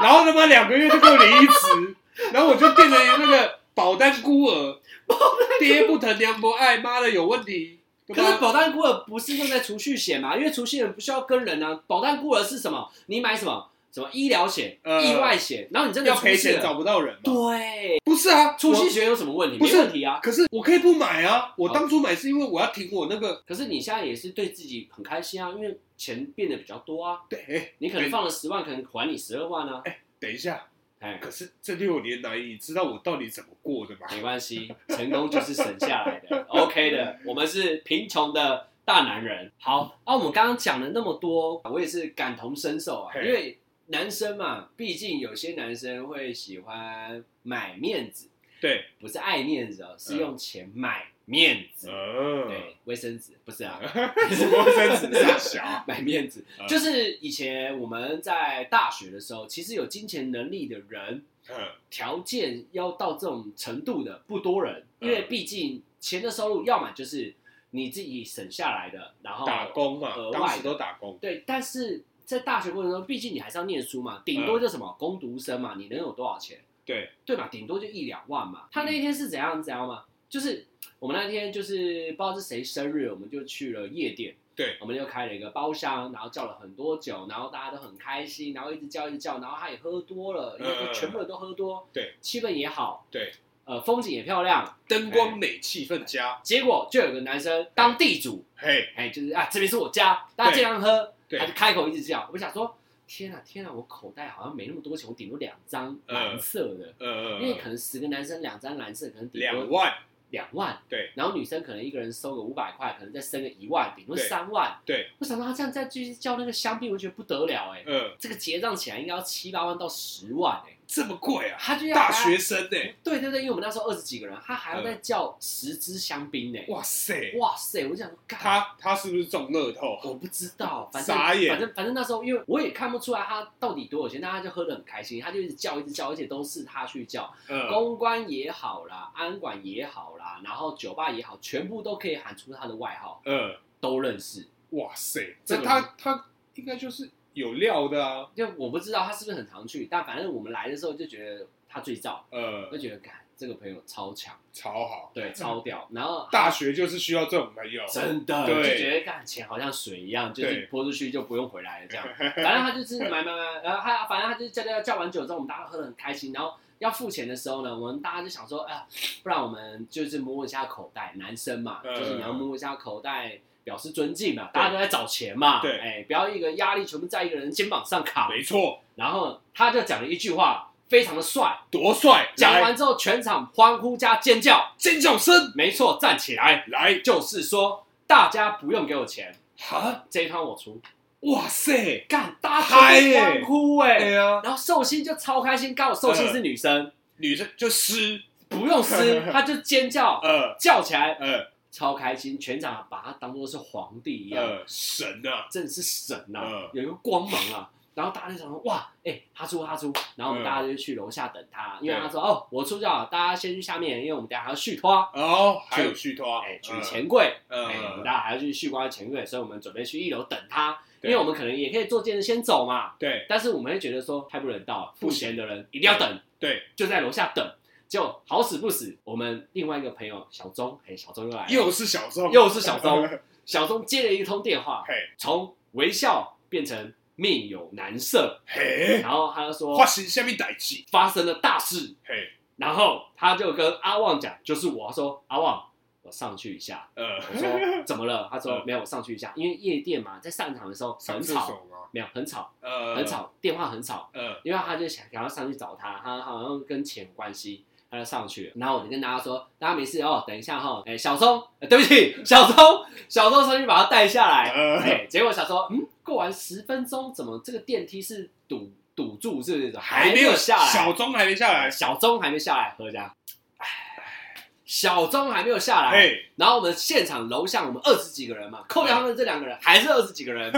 然后他妈两个月就给我离职，然后我就变成那个保单孤儿，爹不疼娘不爱，妈的有问题。可是保单孤儿不是用在储蓄险吗？因为储蓄险不需要跟人啊，保单孤儿是什么？你买什么什么医疗险、呃意外险，然后你真的要赔钱了找不到人嘛？对，不是啊，我储蓄险有什么问题？不是没问题啊。可是我可以不买啊！我好当初买是因为我要停我那个可是你现在也是对自己很开心啊，因为钱变得比较多啊。对，哎你可能放了十万，可能还你十二万啊。等一下，哎，可是这六年来，你知道我到底怎么过的吗？没关系，成功就是省下来的，OK 的。我们是贫穷的大男人。好，啊，我们刚刚讲了那么多，我也是感同身受啊，嘿因为男生嘛，毕竟有些男生会喜欢买面子，对，不是爱面子哦，是嗯用钱买面子。呃，对，卫生纸不是啊，什么生纸？大小？买面子，嗯。就是以前我们在大学的时候，其实有金钱能力的人，嗯，条件要到这种程度的不多人，因为嗯。毕竟钱的收入要么就是你自己省下来的，然后打工嘛额，外当时都打工。对，但是在大学过程中，毕竟你还是要念书嘛，顶多就什么攻读生嘛，你能有多少钱？对，对嘛，顶多就一两万嘛。他那一天是怎样怎样嘛？就是我们那天就是不知道是谁生日，我们就去了夜店。对，我们就开了一个包厢，然后叫了很多酒，然后大家都很开心，然后一直叫一直叫，然后他也喝多了，因为嗯全部人都喝多，对，气氛也好，对，呃，风景也漂亮，灯光美，气氛佳。结果就有个男生当地主，嘿，哎，就是啊，这边是我家，大家对。尽量喝，对他就开口一直叫，我想说，天啊天啊，我口袋好像没那么多钱，我顶多两张嗯蓝色的，呃，因为可能十个男生两张蓝色，可能顶多两万，两万，对，然后女生可能一个人收个五百块，可能再生个一万，顶多三万。对，我想到他这样再继续叫那个香槟，我觉得不得了哎、呃，这个结账起来应该要七八万到十万哎、这么贵啊？他就要大学生呢？对对对，因为我们那时候二十几个人，他还要再叫十支香槟呢。哇塞！哇塞！我想他他是不是中乐透？我不知道，反正反正反正那时候，因为我也看不出来他到底多有钱，但他就喝的很开心，他就一直叫一直叫，而且都是他去叫，嗯，公关也好啦，安管也好啦，然后酒吧也好，全部都可以喊出他的外号，嗯，都认识。哇塞！这个这他他应该就是有料的啊。就我不知道他是不是很常去，但反正我们来的时候就觉得他最燥，呃就，觉得干这个朋友超强，超好。对，超屌。然后 大学就是需要这种朋友。真的对就觉得干钱好像水一样，就是泼出去就不用回来了这样。反正他就是买买买，然后他反正他就是叫叫叫完酒之后，我们大家喝的很开心，然后。要付钱的时候呢，我们大家就想说，哎、呀，不然我们就是摸一下口袋，男生嘛，嗯就是你要摸一下口袋，表示尊敬嘛，大家都在找钱嘛，对。哎、不要一个压力全部在一个人肩膀上扛。没错，然后他就讲了一句话，非常的帅，多帅！来讲完之后全场欢呼加尖叫，尖叫声，没错，站起来，来。就是说大家不用给我钱，哈！这一趟我出，哇塞！干，大家嗨欢呼哎、对啊，然后寿星就超开心，刚好寿星是女生，女生就湿，不用撕，她就尖叫呃。叫起来，呃超开心，全场把他当做是皇帝一样，呃，神啊！真的是神呐、嗯。有一个光芒啊。然后大家就想说，哇，哎、他出他出，然后我们嗯大家就去楼下等他，因为他说，哦，我出就好，大家先去下面，因为我们等下还要续托，哦，还有续托，哎、取嗯，钱柜，嗯。哎、我们大家还要去续光钱柜，所以我们准备去一楼等他，因为我们可能也可以坐电视先走嘛，对。但是我们会觉得说太不人道了，付不行。钱的人一定要等，对，就在楼下等。结果好死不死，我们另外一个朋友小钟，哎，小钟又来了，又是小钟，又是小钟，小钟接了一通电话，嘿，从微笑变成面有难色，嘿，然后他就说发生下面代志，发生了大事，嘿，然后他就跟阿旺讲，就是我他说阿旺，我上去一下。呃，我说怎么了？他说嗯没有，我上去一下，因为夜店嘛，在上场的时候很吵？没有很吵，呃，很，吵，电话很吵，呃，因为他就想想要上去找他，他好像跟钱有关系，他就上去了。然后我就跟大家说，大家没事哦，等一下哈、哎，小钟、呃对不起，小钟，小钟上去把他带下来，呃哎，结果小钟，嗯，过完十分钟，怎么这个电梯是堵堵住，是不是？还没有下来，小钟还没下来，小钟还没下来，何家，唉小钟还没有下来，然后我们现场楼下我们二十几个人嘛，扣掉他们这两个人，还是二十几个人，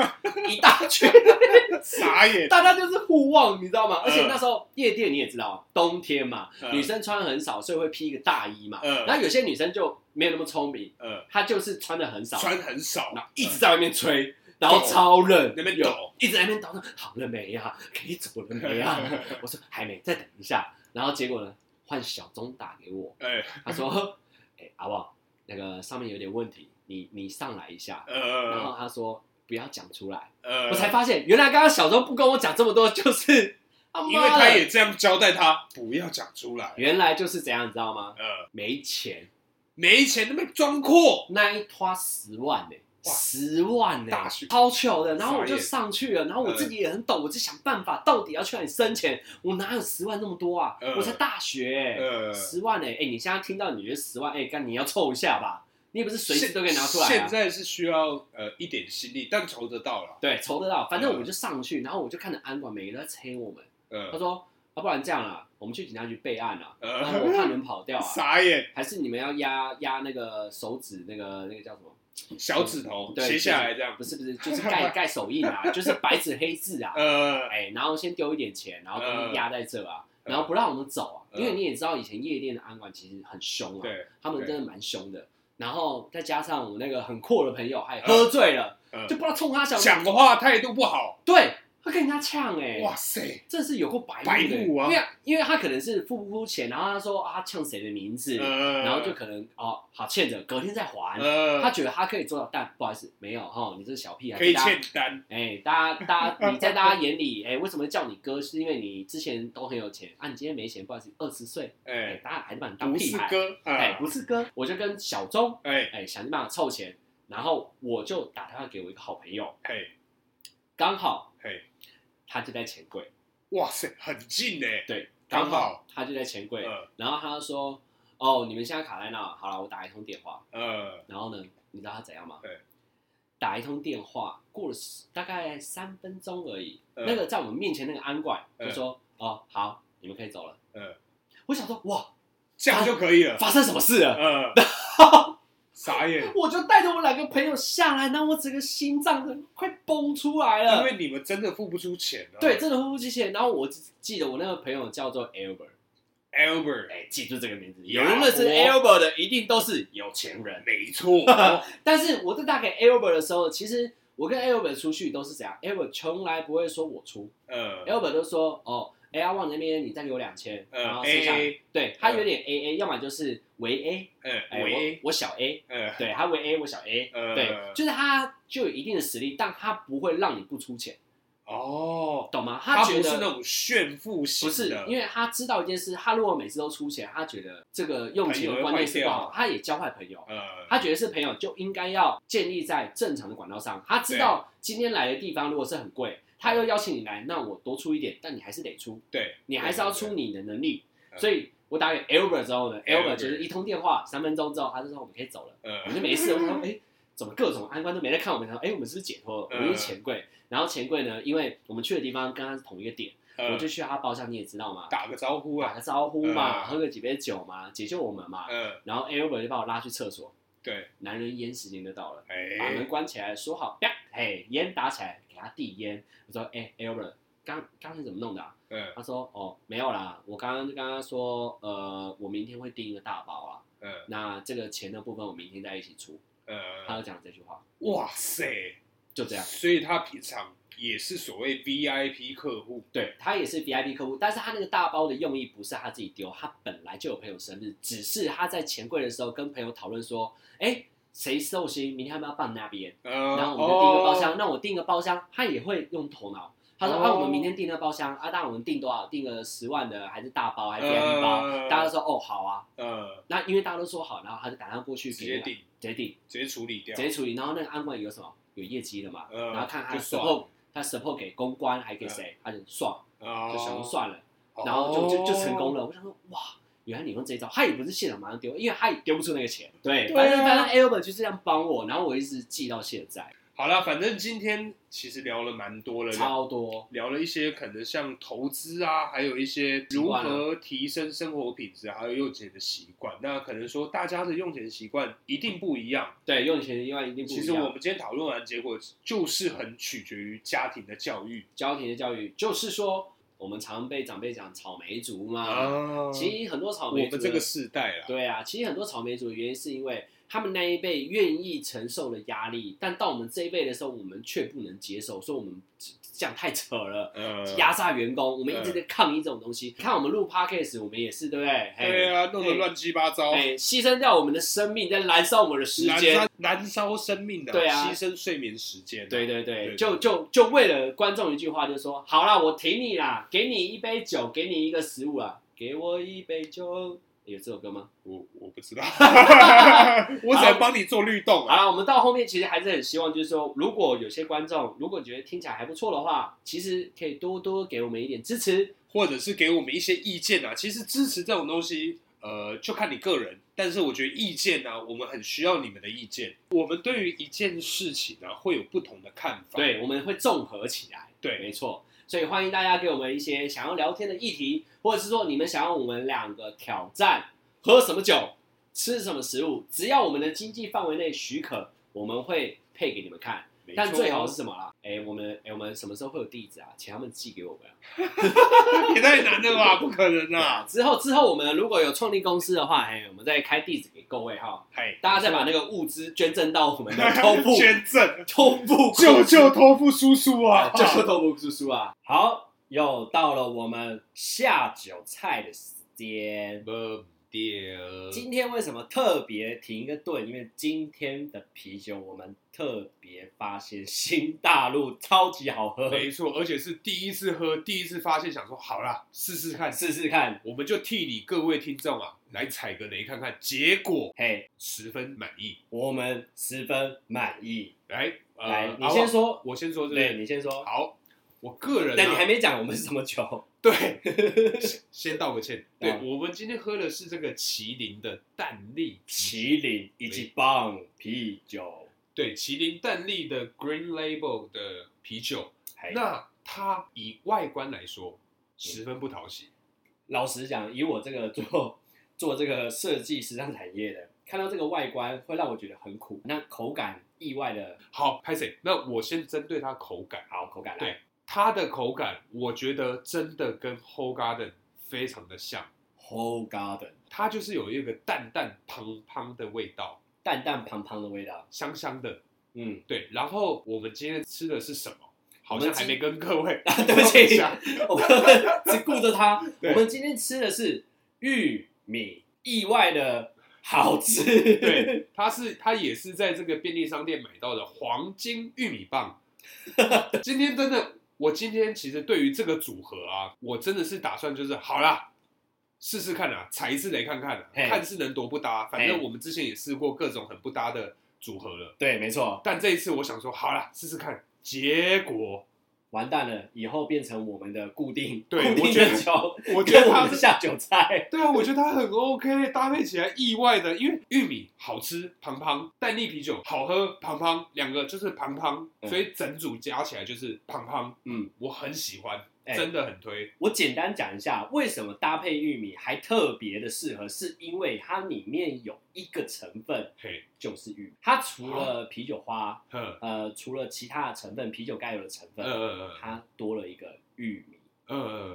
一大群，傻眼，大家就是互望，你知道吗？而且嗯那时候夜店你也知道，冬天嘛，嗯。女生穿很少，所以会披一个大衣嘛。嗯。然后有些女生就没有那么聪明，呃，她就是穿的很少，穿很少。然，后一直在外面吹，然后超冷，有那边抖。一直在那边抖，说好了没呀？可以走了没呀？我说还没，再等一下。然后结果呢，换小钟打给我，哎，他说：“哎、阿旺，那个上面有点问题，你你上来一下。”然后呃，他说：“不要讲出来。”呃，我才发现，原来刚刚小钟不跟我讲这么多，就是 因为他也这样交代他，不要讲出来，原来就是怎样，你知道吗？呃，没钱，没钱那边装阔，那一花十万呢、哇十万呢、大学超糗的。然后我就上去了，然后我自己也很懂，我就想办法，到底要去哪里生钱？我哪有十万那么多啊？呃我才大学、欸，呃，十万呢、哎、你现在听到你觉得十万，哎、干你要凑一下吧？你也不是随时都可以拿出来、啊。现在是需要呃一点心力，但筹得到了，对，筹得到，反正嗯我就上去，然后我就看着安管每个都在催我们。他呃说：“啊，不然这样啦，我们去警察局备案啊，然后呃，我怕你们跑掉啊，傻眼，还是你们要压压那个手指那个那个叫什么？小指头对斜下来这样。不，是不是，就是盖 盖手印啊，就是白纸黑字啊。呃，哎，然后先丢一点钱，然后东西压在这啊，嗯然后不让我们走啊，嗯因为你也知道以前夜店的安管其实很凶啊，对，他们真的蛮凶的。然后再加上我那个很阔的朋友还嗯喝醉了，嗯就不知道冲他小讲话态度不好，对，他跟人家呛哎，哇塞，这是有过白目的。白目啊。因为因为他可能是付不付钱，然后他说啊他呛谁的名字，呃，然后就可能哦好欠着，隔天再还。呃，他觉得他可以做到，但不好意思，没有哈，你这小屁孩，可以欠单，哎，大家大家你在大家眼里，哎，为什么叫你哥？是因为你之前都很有钱。啊，你今天没钱，不好意思，二十岁，哎。哎，，大家还是把你当屁孩，是哥，哎，啊，不是哥，我就跟小钟，哎，哎，想尽办法凑钱，然后我就打电话给我一个好朋友，嘿，刚好嘿，他就在钱柜。哇塞，很近呢，对，刚刚好好他就在钱柜，呃然后他就说：“哦，你们现在卡在那，好了，我打一通电话。呃，”然后呢，你知道他怎样吗？对，打一通电话，过了大概三分钟而已，嗯那个在我们面前那个安管就嗯说：“哦，好，你们可以走了。嗯，我想说，哇，这样就可以了。发生什么事了？嗯，傻眼，我就带着我两个朋友下来，然后我整个心脏都快崩出来了。因为你们真的付不出钱啊。对，真的付不出钱。然后我只记得我那个朋友叫做 Albert，，Albert，哎，记住这个名字。呀有人认识我 Albert 的，一定都是有钱人。没错。但是我在打给 Albert 的时候，其实我跟 Albert 出去都是这样？Albert 从来不会说我出嗯，Albert 都说哦，哎，阿旺那边你再给我两千，嗯然后剩下 AA 对他有点 AA，要么就是为 A，嗯，为 A，，我我小 A，嗯对他为 A，我小 A，嗯对，就是他就有一定的实力，但他不会让你不出钱，哦，懂吗？他觉得不是那种炫富型不是的，，因为他知道一件事，他如果每次都出钱，他觉得这个用钱的观念是不好，他也教坏朋友。呃，他觉得是朋友就应该要建立在正常的管道上。他知道今天来的地方如果是很贵，他又邀请你来，那我多出一点，但你还是得出，对，你还是要出你的能力。嗯所以我打给 Albert 之后呢 Albert，Albert 就是一通电话，三分钟之后他就说我们可以走了，我们就嗯，没事。我说哎，怎么各种安官都没在看我们？他说哎，我们是不是解脱了？我是钱柜。然后钱柜呢，因为我们去的地方跟他是同一个点，嗯我就去他包厢，你也知道嘛，打个招呼啊，打个招呼嘛，嗯喝个几杯酒嘛，解救我们嘛。嗯，然后 Albert 就把我拉去厕所，对，男人烟时间就到了。把门哎，关起来，说好，啪，嘿，烟打起来，给他递烟。我说，哎、a l b e r t 刚刚才怎么弄的、啊？嗯他说，哦，没有啦，我刚刚就跟他说，呃，我明天会订一个大包啊，嗯那这个钱的部分我明天再一起出。他嗯，就讲这句话，哇塞，就这样。所以他平常也是所谓 VIP 客户，对他也是 VIP 客户，但是他那个大包的用意不是他自己丢，他本来就有朋友生日，只是他在钱柜的时候跟朋友讨论说，哎、谁寿星，明天要不要放那边？嗯，然后我们就订一个包厢，哦，那我订个包厢，他也会用头脑。他说：“哦啊，我们明天订那个包厢啊，当然我们订多少？订个十万的，还是大包，还是 VIP 包？嗯大家都说哦好啊。嗯，那因为大家都说好，然后他就打算过去直接订，直接订，直接处理掉直，接处理。然后那个安管有什么？有业绩的嘛？嗯然后看他 support，他 support 给公关还给谁？他就算，哦就想说算了，然后就就就成功了。我想说哇。原来你用这一招，他也不是现场马上丢，因为他也丢不出那个钱。对，反正反正 Albert 就这样帮我，然后我一直记到现在，好了，反正今天其实聊了蛮多了，超多。聊了一些可能像投资啊，还有一些如何提升生活品质，还有用钱的习惯。那可能说大家的用钱习惯一定不一样。对，用钱习惯一定不一样。其实我们今天讨论完结果，就是很取决于家庭的教育家庭的教育，就是说我们常被长辈讲草莓族嘛。啊其实很多草莓族我们这个世代啦，对啊，其实很多草莓族的原因是因为他们那一辈愿意承受的压力，但到我们这一辈的时候，我们却不能接受，说我们这样太扯了。呃，压榨员工，我们一直在抗议这种东西。看我们录 podcast，我们也是，对不对？嘿对啊，弄得乱七八糟，哎，牺牲掉我们的生命，在燃烧我们的时间燃烧。生命的，对啊牺牲睡眠时间，对对对对，就就就为了观众一句话，就说好啦，我挺你啦，给你一杯酒，给你一个食物啊，给我一杯酒。有这首歌吗？我我不知道，我只能帮你做律动啊。好了，我们到后面其实还是很希望，就是说，如果有些观众如果觉得听起来还不错的话，其实可以多多给我们一点支持。或者是给我们一些意见啊。其实支持这种东西，呃，就看你个人。但是我觉得意见呢、啊，我们很需要你们的意见。我们对于一件事情呢、啊，会有不同的看法。对，我们会综合起来。对没错。所以欢迎大家给我们一些想要聊天的议题，或者是说你们想要我们两个挑战喝什么酒、吃什么食物，只要我们的经济范围内许可，我们会配给你们看。但最好是什么啦？哎，我们哎，我们什么时候会有地址啊？请他们寄给我们啊。也太难了吧？不可能啊！啊，之后之后我们如果有创立公司的话，哎，我们再开地址给各位哈，哎，大家再把那个物资捐赠到我们的 头部捐赠，头部救救托付叔叔啊！救救头部叔叔啊！好，又到了我们下酒菜的时间。今天为什么特别停一个顿？因为今天的啤酒我们特别发现新大陆超级好喝，没错，而且是第一次喝，第一次发现，想说好啦，试试看，试试看。我们就替你各位听众啊来踩个雷看看，结果嘿，十分满意。我们十分满意。来，呃来，你先说。我先说这对。你先说。好，我个人、啊，但你还没讲我们是什么酒？对，先道个歉。对、嗯我们今天喝的是这个麒麟的蛋力麒麟以及棒啤酒。对，麒麟蛋力的 Green Label 的啤酒。那它以外观来说十分不讨喜，老实讲，以我这个做 做这个设计时尚产业的，看到这个外观会让我觉得很苦，那口感意外的好，拍谁？那我先针对它口感，好，口感来对它的口感，我觉得真的跟 Whole Garden 非常的像，，Whole Garden 它就是有一个淡淡胖胖的味道，淡淡胖胖的味道，香香的。嗯，对，然后我们今天吃的是什么？好像还没跟各位 对不起讲我们只顾着它。我们今天吃的是玉米，意外的好吃。对，它是它也是在这个便利商店买到的黄金玉米棒。今天真的，我今天其实对于这个组合啊，我真的是打算就是好啦，试试看啊，踩一次雷看看啊，嘿看是能多不搭。反正我们之前也试过各种很不搭的组合了，对，没错，但这一次我想说好啦，试试看。结果完蛋了，以后变成我们的固定对固定我觉得我觉得跟我它们的下酒菜。对啊，我觉得它很 OK，搭配起来意外的，因为玉米好吃，胖胖；蛋力啤酒好喝，胖胖，两个就是胖胖，嗯所以整组加起来就是胖胖。嗯，我很喜欢，哎真的很推。我简单讲一下，为什么搭配玉米还特别的适合，是因为它里面有一个成分嘿，就是玉米，它除了啤酒花，呵，呃，除了其他的成分，啤酒该有的成分，它多了一个玉米。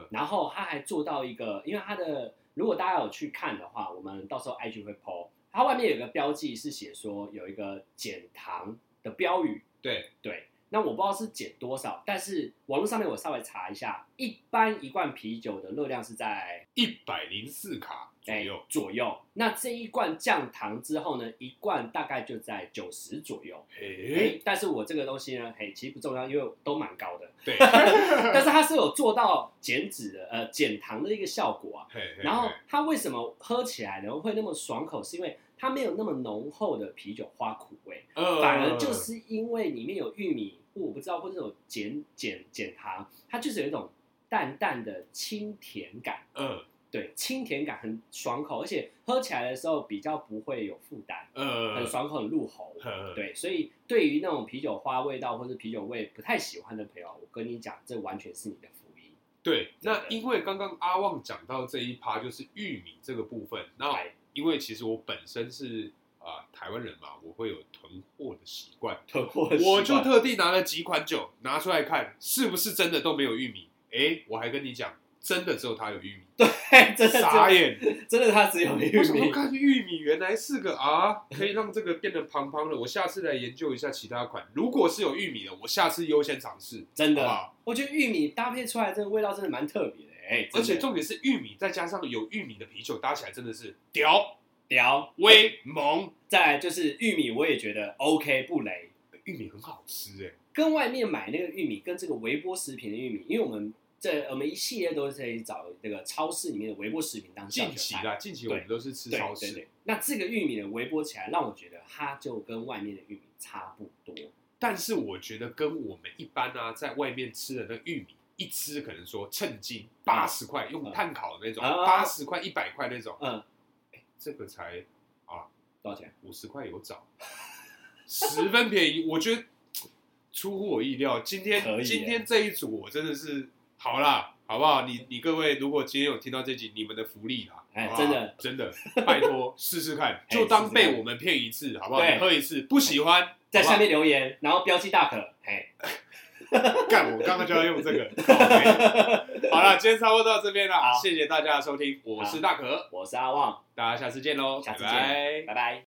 然后它还做到一个，因为它的如果大家有去看的话，我们到时候 IG 会 PO，它外面有个标记是写说有一个减糖的标语，对，对。那我不知道是减多少，但是网络上面我稍微查一下，一般一罐啤酒的热量是在一百零四卡左哎右。左右。那这一罐降糖之后呢，一罐大概就在九十左右。嘿，哎，但是我这个东西呢，嘿，其实不重要，因为都蛮高的。对，但是它是有做到减脂的，呃，减糖的一个效果啊。嘿嘿然后它为什么喝起来呢会那么爽口？是因为它没有那么浓厚的啤酒花苦味，呃反而就是因为里面有玉米，或我不知道，或者有减减减糖，它就是有一种淡淡的清甜感。嗯对，清甜感很爽口，而且喝起来的时候比较不会有负担，嗯，很爽口，很入喉。呵，对，所以对于那种啤酒花味道或者啤酒味不太喜欢的朋友，我跟你讲，这完全是你的福音。对。那因为刚刚阿旺讲到这一趴就是玉米这个部分，那哎因为其实我本身是啊、台湾人嘛，我会有囤货的习惯。囤货的习惯我就特地拿了几款酒拿出来看，是不是真的都没有玉米？哎，我还跟你讲，真的只有它有玉米，对，真的傻眼！真的它只有玉我想说，米。看玉米原来是个啊，可以让这个变得胖胖的。我下次来研究一下其他款，如果是有玉米的，我下次优先尝试。真的好不好，我觉得玉米搭配出来这个味道真的蛮特别的，哎、而且重点是玉米再加上有玉米的啤酒，搭起来真的是屌屌。威猛。再来就是玉米，我也觉得 OK 不雷，玉米很好吃哎，跟外面买那个玉米，跟这个微波食品的玉米，因为我们这我们一系列都是在找那个超市里面的微波食品当。近期啦，近期我们都是吃对超市，那这个玉米的微波起来，让我觉得它就跟外面的玉米差不多。但是我觉得跟我们一般啊，在外面吃的那个玉米，一吃可能说称斤八十块，用炭烤的那种，啊八十块、一百块那种，嗯，这个才啊多少钱？五十块有找，十分便宜，我觉得出乎我意料。今天今天这一组我真的是好啦，好不好？你你各位如果今天有听到这集，你们的福利啦，哎真的。真的，拜托试试看，哎就当被我们骗一次，好不好？你喝一次，不喜欢在下面留言，然后标记大可，嘿，干，我刚刚就要用这个。好了，今天差不多到这边了好，谢谢大家的收听，我是大可，我是阿旺，大家下次见喽，下次拜拜。见，拜拜。